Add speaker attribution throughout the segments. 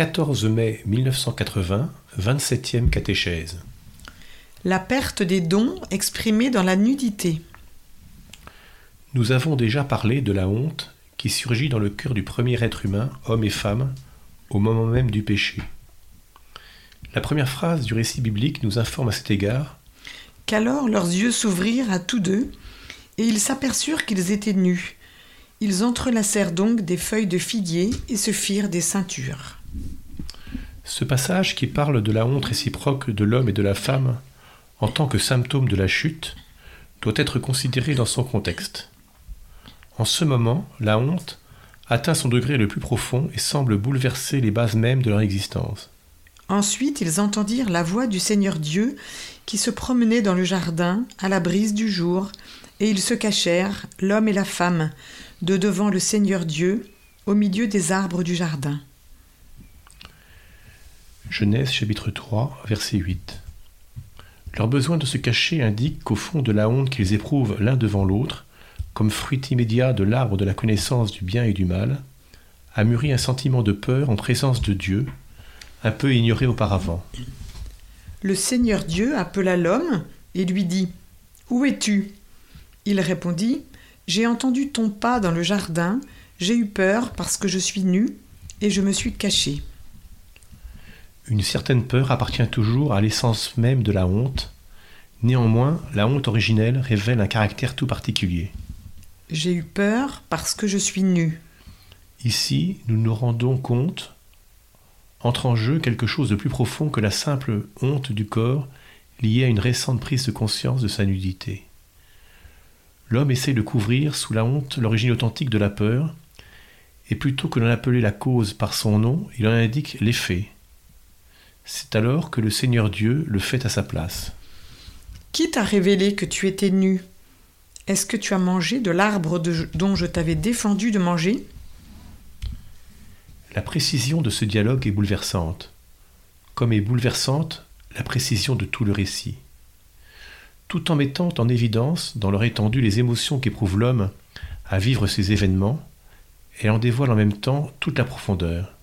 Speaker 1: 14 mai 1980, 27e catéchèse.
Speaker 2: La perte des dons exprimée dans la nudité.
Speaker 1: Nous avons déjà parlé de la honte qui surgit dans le cœur du premier être humain, homme et femme, au moment même du péché. La première phrase du récit biblique nous informe à cet égard
Speaker 2: qu'alors leurs yeux s'ouvrirent à tous deux, et ils s'aperçurent qu'ils étaient nus. Ils entrelacèrent donc des feuilles de figuier et se firent des ceintures.
Speaker 1: Ce passage qui parle de la honte réciproque de l'homme et de la femme en tant que symptôme de la chute doit être considéré dans son contexte. En ce moment, la honte atteint son degré le plus profond et semble bouleverser les bases mêmes de leur existence.
Speaker 2: Ensuite, ils entendirent la voix du Seigneur Dieu qui se promenait dans le jardin à la brise du jour, et ils se cachèrent, l'homme et la femme, de devant le Seigneur Dieu, au milieu des arbres du jardin.
Speaker 1: Genèse chapitre 3, verset 8. Leur besoin de se cacher indique qu'au fond de la honte qu'ils éprouvent l'un devant l'autre, comme fruit immédiat de l'arbre de la connaissance du bien et du mal, a mûri un sentiment de peur en présence de Dieu, un peu ignoré auparavant.
Speaker 2: Le Seigneur Dieu appela l'homme et lui dit Où es-tu? Il répondit J'ai entendu ton pas dans le jardin, j'ai eu peur parce que je suis nu et je me suis caché.
Speaker 1: Une certaine peur appartient toujours à l'essence même de la honte. Néanmoins, la honte originelle révèle un caractère tout particulier.
Speaker 2: J'ai eu peur parce que je suis nu.
Speaker 1: Ici, nous nous rendons compte, entre en jeu quelque chose de plus profond que la simple honte du corps liée à une récente prise de conscience de sa nudité. L'homme essaie de couvrir sous la honte l'origine authentique de la peur, et plutôt que d'en appeler la cause par son nom, il en indique l'effet. C'est alors que le Seigneur Dieu le fait à sa place.
Speaker 2: Qui t'a révélé que tu étais nu? Est-ce que tu as mangé de l'arbre dont je t'avais défendu de manger?
Speaker 1: La précision de ce dialogue est bouleversante, comme est bouleversante la précision de tout le récit. Tout en mettant en évidence dans leur étendue les émotions qu'éprouve l'homme à vivre ces événements, elle en dévoile en même temps toute la profondeur.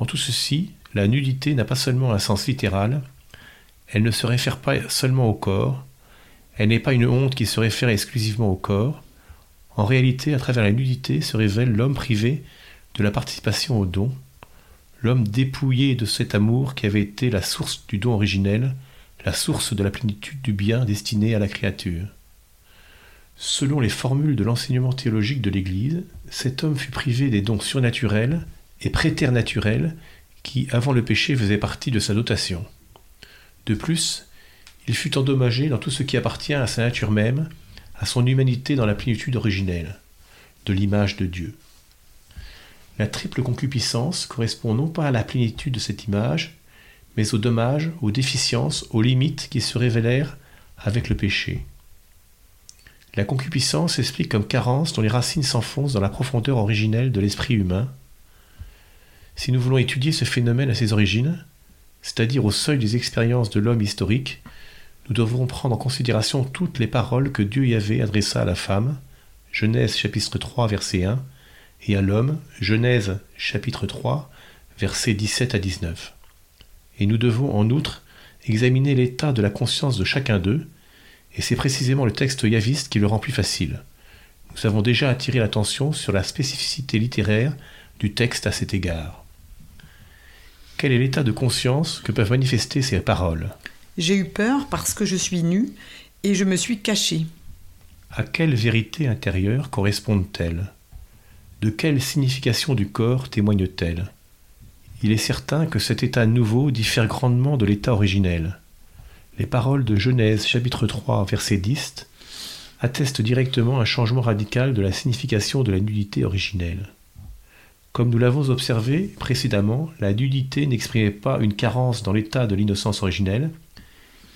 Speaker 1: En tout ceci, la nudité n'a pas seulement un sens littéral, elle ne se réfère pas seulement au corps, elle n'est pas une honte qui se réfère exclusivement au corps. En réalité, à travers la nudité se révèle l'homme privé de la participation au don, l'homme dépouillé de cet amour qui avait été la source du don originel, la source de la plénitude du bien destiné à la créature. Selon les formules de l'enseignement théologique de l'Église, cet homme fut privé des dons surnaturels et préternaturels qui, avant le péché, faisait partie de sa dotation. De plus, il fut endommagé dans tout ce qui appartient à sa nature même, à son humanité dans la plénitude originelle, de l'image de Dieu. La triple concupiscence correspond non pas à la plénitude de cette image, mais aux dommages, aux déficiences, aux limites qui se révélèrent avec le péché. La concupiscence s'explique comme carence dont les racines s'enfoncent dans la profondeur originelle de l'esprit humain, si nous voulons étudier ce phénomène à ses origines, c'est-à-dire au seuil des expériences de l'homme historique, nous devrons prendre en considération toutes les paroles que Dieu y avait adressa à la femme, Genèse chapitre 3 verset 1, et à l'homme, Genèse chapitre 3 versets 17 à 19. Et nous devons en outre examiner l'état de la conscience de chacun d'eux, et c'est précisément le texte yaviste qui le rend plus facile. Nous avons déjà attiré l'attention sur la spécificité littéraire du texte à cet égard. Quel est l'état de conscience que peuvent manifester ces paroles
Speaker 2: J'ai eu peur parce que je suis nu et je me suis caché.
Speaker 1: À quelle vérité intérieure correspondent-elles? De quelle signification du corps témoignent-elles? Il est certain que cet état nouveau diffère grandement de l'état originel. Les paroles de Genèse chapitre 3 verset 10 attestent directement un changement radical de la signification de la nudité originelle. Comme nous l'avons observé précédemment, la nudité n'exprimait pas une carence dans l'état de l'innocence originelle,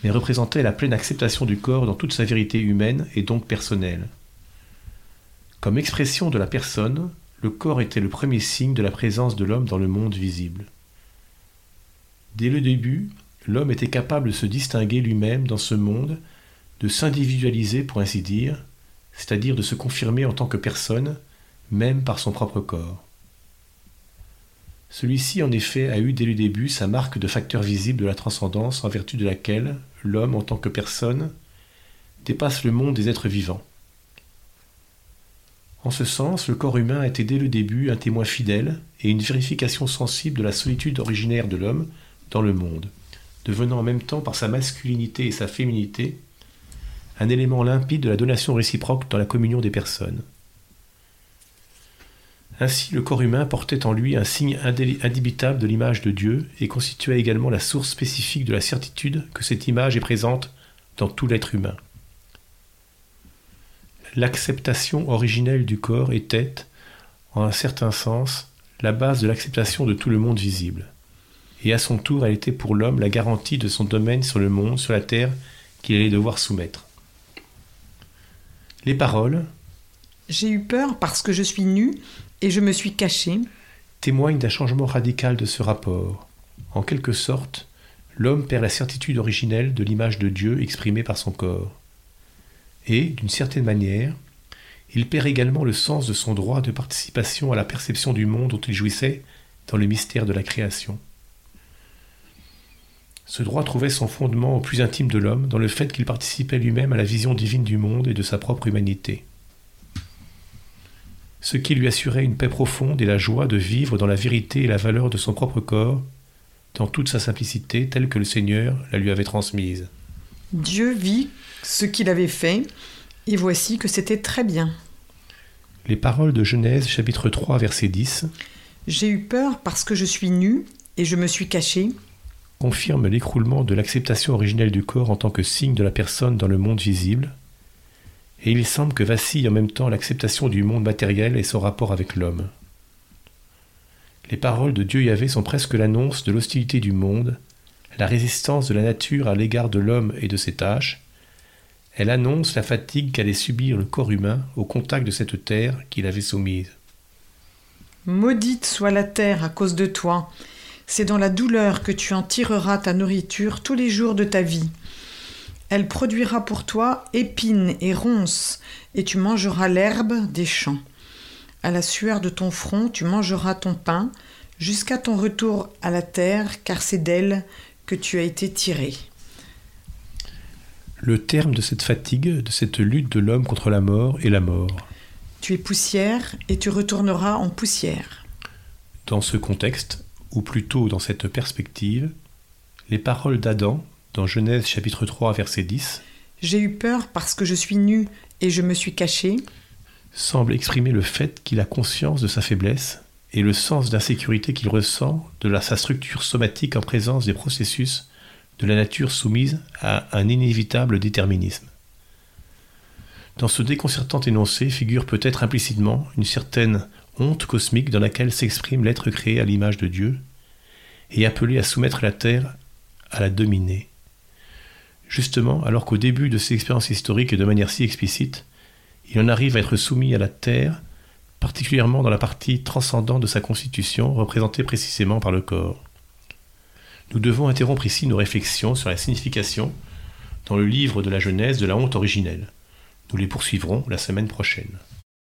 Speaker 1: mais représentait la pleine acceptation du corps dans toute sa vérité humaine et donc personnelle. Comme expression de la personne, le corps était le premier signe de la présence de l'homme dans le monde visible. Dès le début, l'homme était capable de se distinguer lui-même dans ce monde, de s'individualiser pour ainsi dire, c'est-à-dire de se confirmer en tant que personne, même par son propre corps. Celui-ci, en effet, a eu dès le début sa marque de facteur visible de la transcendance en vertu de laquelle l'homme, en tant que personne, dépasse le monde des êtres vivants. En ce sens, le corps humain a été dès le début un témoin fidèle et une vérification sensible de la solitude originaire de l'homme dans le monde, devenant en même temps par sa masculinité et sa féminité un élément limpide de la donation réciproque dans la communion des personnes. Ainsi, le corps humain portait en lui un signe indébitable de l'image de Dieu et constituait également la source spécifique de la certitude que cette image est présente dans tout l'être humain. L'acceptation originelle du corps était, en un certain sens, la base de l'acceptation de tout le monde visible. Et à son tour, elle était pour l'homme la garantie de son domaine sur le monde, sur la terre, qu'il allait devoir soumettre. Les paroles
Speaker 2: J'ai eu peur parce que je suis nu et je me suis caché
Speaker 1: témoignent d'un changement radical de ce rapport. En quelque sorte, l'homme perd la certitude originelle de l'image de Dieu exprimée par son corps. Et, d'une certaine manière, il perd également le sens de son droit de participation à la perception du monde dont il jouissait dans le mystère de la création. Ce droit trouvait son fondement au plus intime de l'homme dans le fait qu'il participait lui-même à la vision divine du monde et de sa propre humanité ce qui lui assurait une paix profonde et la joie de vivre dans la vérité et la valeur de son propre corps, dans toute sa simplicité telle que le Seigneur la lui avait transmise.
Speaker 2: Dieu vit ce qu'il avait fait, et voici que c'était très bien.
Speaker 1: Les paroles de Genèse chapitre 3 verset 10
Speaker 2: J'ai eu peur parce que je suis nu et je me suis caché
Speaker 1: confirment l'écroulement de l'acceptation originelle du corps en tant que signe de la personne dans le monde visible, et il semble que vacille en même temps l'acceptation du monde matériel et son rapport avec l'homme. Les paroles de Dieu Yahvé sont presque l'annonce de l'hostilité du monde, la résistance de la nature à l'égard de l'homme et de ses tâches. Elle annonce la fatigue qu'allait subir le corps humain au contact de cette terre qu'il avait soumise.
Speaker 2: Maudite soit la terre à cause de toi. C'est dans la douleur que tu en tireras ta nourriture tous les jours de ta vie. Elle produira pour toi épines et ronces, et tu mangeras l'herbe des champs. À la sueur de ton front, tu mangeras ton pain, jusqu'à ton retour à la terre, car c'est d'elle que tu as été tiré.
Speaker 1: Le terme de cette fatigue, de cette lutte de l'homme contre la mort est la mort.
Speaker 2: Tu es poussière et tu retourneras en poussière.
Speaker 1: Dans ce contexte, ou plutôt dans cette perspective, les paroles d'Adam dans Genèse chapitre 3 verset 10,
Speaker 2: J'ai eu peur parce que je suis nu et je me suis caché,
Speaker 1: semble exprimer le fait qu'il a conscience de sa faiblesse et le sens d'insécurité qu'il ressent de la, sa structure somatique en présence des processus de la nature soumise à un inévitable déterminisme. Dans ce déconcertant énoncé figure peut-être implicitement une certaine honte cosmique dans laquelle s'exprime l'être créé à l'image de Dieu et appelé à soumettre la terre à la dominer. Justement, alors qu'au début de ses expériences historiques et de manière si explicite, il en arrive à être soumis à la terre, particulièrement dans la partie transcendante de sa constitution, représentée précisément par le corps. Nous devons interrompre ici nos réflexions sur la signification, dans le livre de la Genèse, de la honte originelle. Nous les poursuivrons la semaine prochaine.